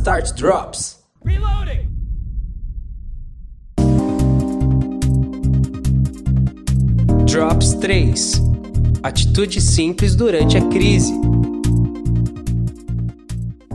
Start Drops. Reloading! Drops 3. Atitude simples durante a crise.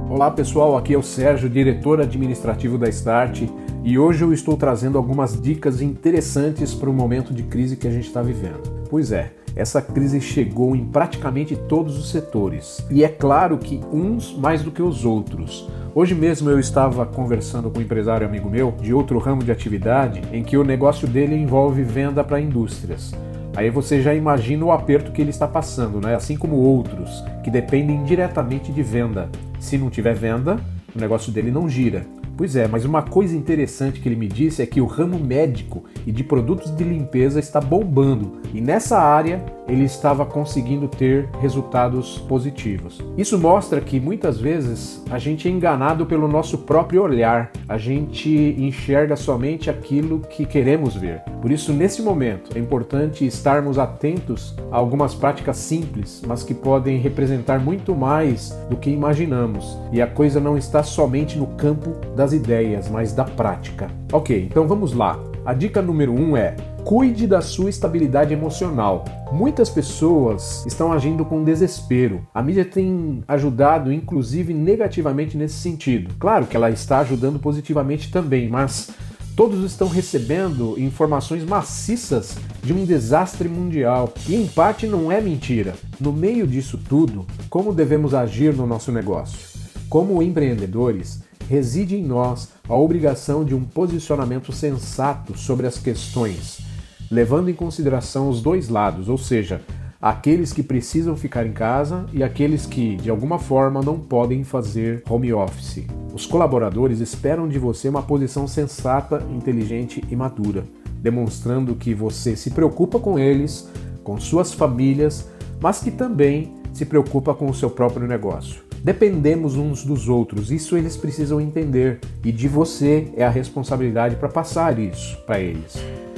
Olá pessoal, aqui é o Sérgio, diretor administrativo da Start, e hoje eu estou trazendo algumas dicas interessantes para o momento de crise que a gente está vivendo. Pois é, essa crise chegou em praticamente todos os setores. E é claro que uns mais do que os outros. Hoje mesmo eu estava conversando com um empresário amigo meu de outro ramo de atividade em que o negócio dele envolve venda para indústrias. Aí você já imagina o aperto que ele está passando, né? Assim como outros que dependem diretamente de venda. Se não tiver venda, o negócio dele não gira. Pois é, mas uma coisa interessante que ele me disse é que o ramo médico e de produtos de limpeza está bombando e nessa área ele estava conseguindo ter resultados positivos. Isso mostra que muitas vezes a gente é enganado pelo nosso próprio olhar, a gente enxerga somente aquilo que queremos ver. Por isso, nesse momento, é importante estarmos atentos a algumas práticas simples, mas que podem representar muito mais do que imaginamos. E a coisa não está somente no campo das ideias, mas da prática. Ok, então vamos lá. A dica número 1 um é cuide da sua estabilidade emocional. Muitas pessoas estão agindo com desespero. A mídia tem ajudado, inclusive, negativamente nesse sentido. Claro que ela está ajudando positivamente também, mas todos estão recebendo informações maciças de um desastre mundial. E em parte não é mentira. No meio disso tudo, como devemos agir no nosso negócio? Como empreendedores, reside em nós a obrigação de um posicionamento sensato sobre as questões levando em consideração os dois lados, ou seja, aqueles que precisam ficar em casa e aqueles que, de alguma forma, não podem fazer home office. Os colaboradores esperam de você uma posição sensata, inteligente e madura, demonstrando que você se preocupa com eles, com suas famílias, mas que também se preocupa com o seu próprio negócio. Dependemos uns dos outros, isso eles precisam entender, e de você é a responsabilidade para passar isso para eles.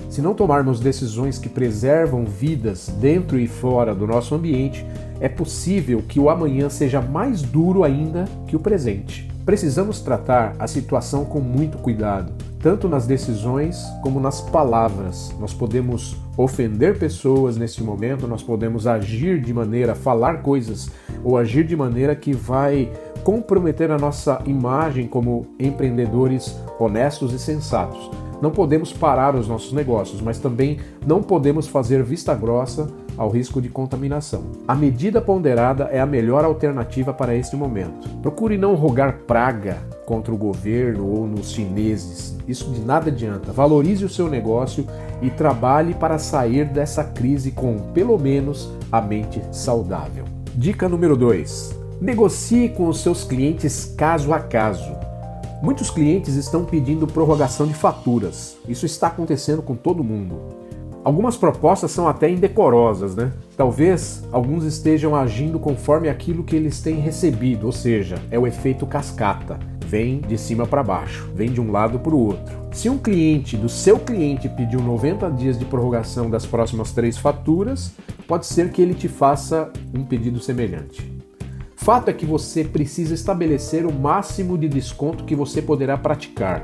Se não tomarmos decisões que preservam vidas dentro e fora do nosso ambiente, é possível que o amanhã seja mais duro ainda que o presente. Precisamos tratar a situação com muito cuidado, tanto nas decisões como nas palavras. Nós podemos ofender pessoas nesse momento, nós podemos agir de maneira, falar coisas ou agir de maneira que vai comprometer a nossa imagem como empreendedores honestos e sensatos. Não podemos parar os nossos negócios, mas também não podemos fazer vista grossa ao risco de contaminação. A medida ponderada é a melhor alternativa para este momento. Procure não rogar praga contra o governo ou nos chineses. Isso de nada adianta. Valorize o seu negócio e trabalhe para sair dessa crise com, pelo menos, a mente saudável. Dica número 2: negocie com os seus clientes caso a caso. Muitos clientes estão pedindo prorrogação de faturas. Isso está acontecendo com todo mundo. Algumas propostas são até indecorosas, né? Talvez alguns estejam agindo conforme aquilo que eles têm recebido, ou seja, é o efeito cascata. Vem de cima para baixo, vem de um lado para o outro. Se um cliente do seu cliente pediu 90 dias de prorrogação das próximas três faturas, pode ser que ele te faça um pedido semelhante. Fato é que você precisa estabelecer o máximo de desconto que você poderá praticar.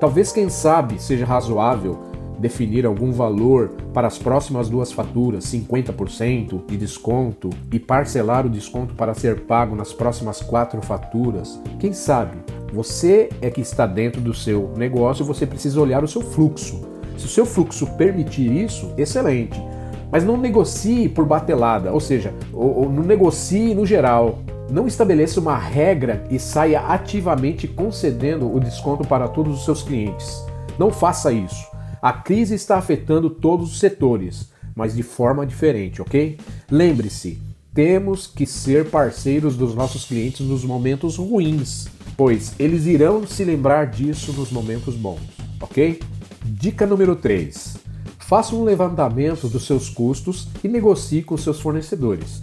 Talvez, quem sabe, seja razoável definir algum valor para as próximas duas faturas, 50% de desconto, e parcelar o desconto para ser pago nas próximas quatro faturas. Quem sabe? Você é que está dentro do seu negócio, você precisa olhar o seu fluxo. Se o seu fluxo permitir isso, excelente. Mas não negocie por batelada, ou seja, ou, ou não negocie no geral. Não estabeleça uma regra e saia ativamente concedendo o desconto para todos os seus clientes. Não faça isso. A crise está afetando todos os setores, mas de forma diferente, ok? Lembre-se, temos que ser parceiros dos nossos clientes nos momentos ruins, pois eles irão se lembrar disso nos momentos bons, ok? Dica número 3. Faça um levantamento dos seus custos e negocie com seus fornecedores.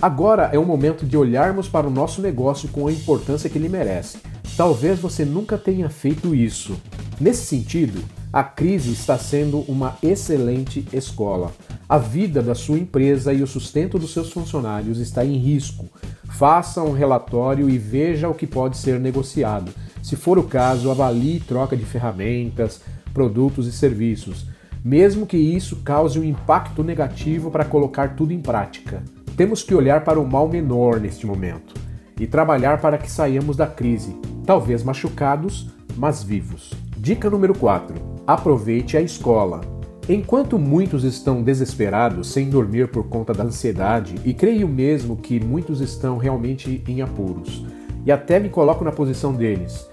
Agora é o momento de olharmos para o nosso negócio com a importância que ele merece. Talvez você nunca tenha feito isso. Nesse sentido, a crise está sendo uma excelente escola. A vida da sua empresa e o sustento dos seus funcionários está em risco. Faça um relatório e veja o que pode ser negociado. Se for o caso, avalie troca de ferramentas, produtos e serviços, mesmo que isso cause um impacto negativo para colocar tudo em prática. Temos que olhar para o mal menor neste momento e trabalhar para que saiamos da crise, talvez machucados, mas vivos. Dica número 4: aproveite a escola. Enquanto muitos estão desesperados, sem dormir por conta da ansiedade, e creio mesmo que muitos estão realmente em apuros, e até me coloco na posição deles.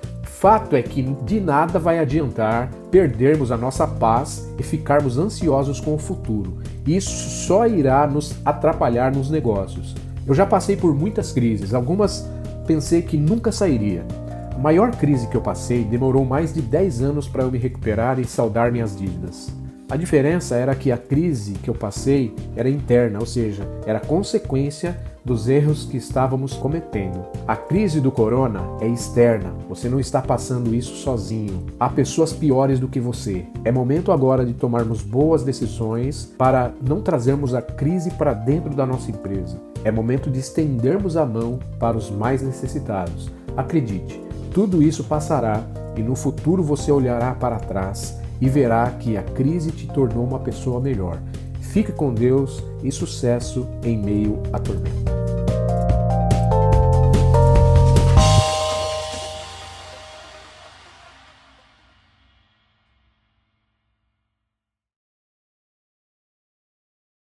Fato é que de nada vai adiantar perdermos a nossa paz e ficarmos ansiosos com o futuro. Isso só irá nos atrapalhar nos negócios. Eu já passei por muitas crises, algumas pensei que nunca sairia. A maior crise que eu passei demorou mais de 10 anos para eu me recuperar e saldar minhas dívidas. A diferença era que a crise que eu passei era interna, ou seja, era consequência dos erros que estávamos cometendo. A crise do corona é externa, você não está passando isso sozinho. Há pessoas piores do que você. É momento agora de tomarmos boas decisões para não trazermos a crise para dentro da nossa empresa. É momento de estendermos a mão para os mais necessitados. Acredite, tudo isso passará e no futuro você olhará para trás e verá que a crise te tornou uma pessoa melhor. Fique com Deus e sucesso em meio à tormenta.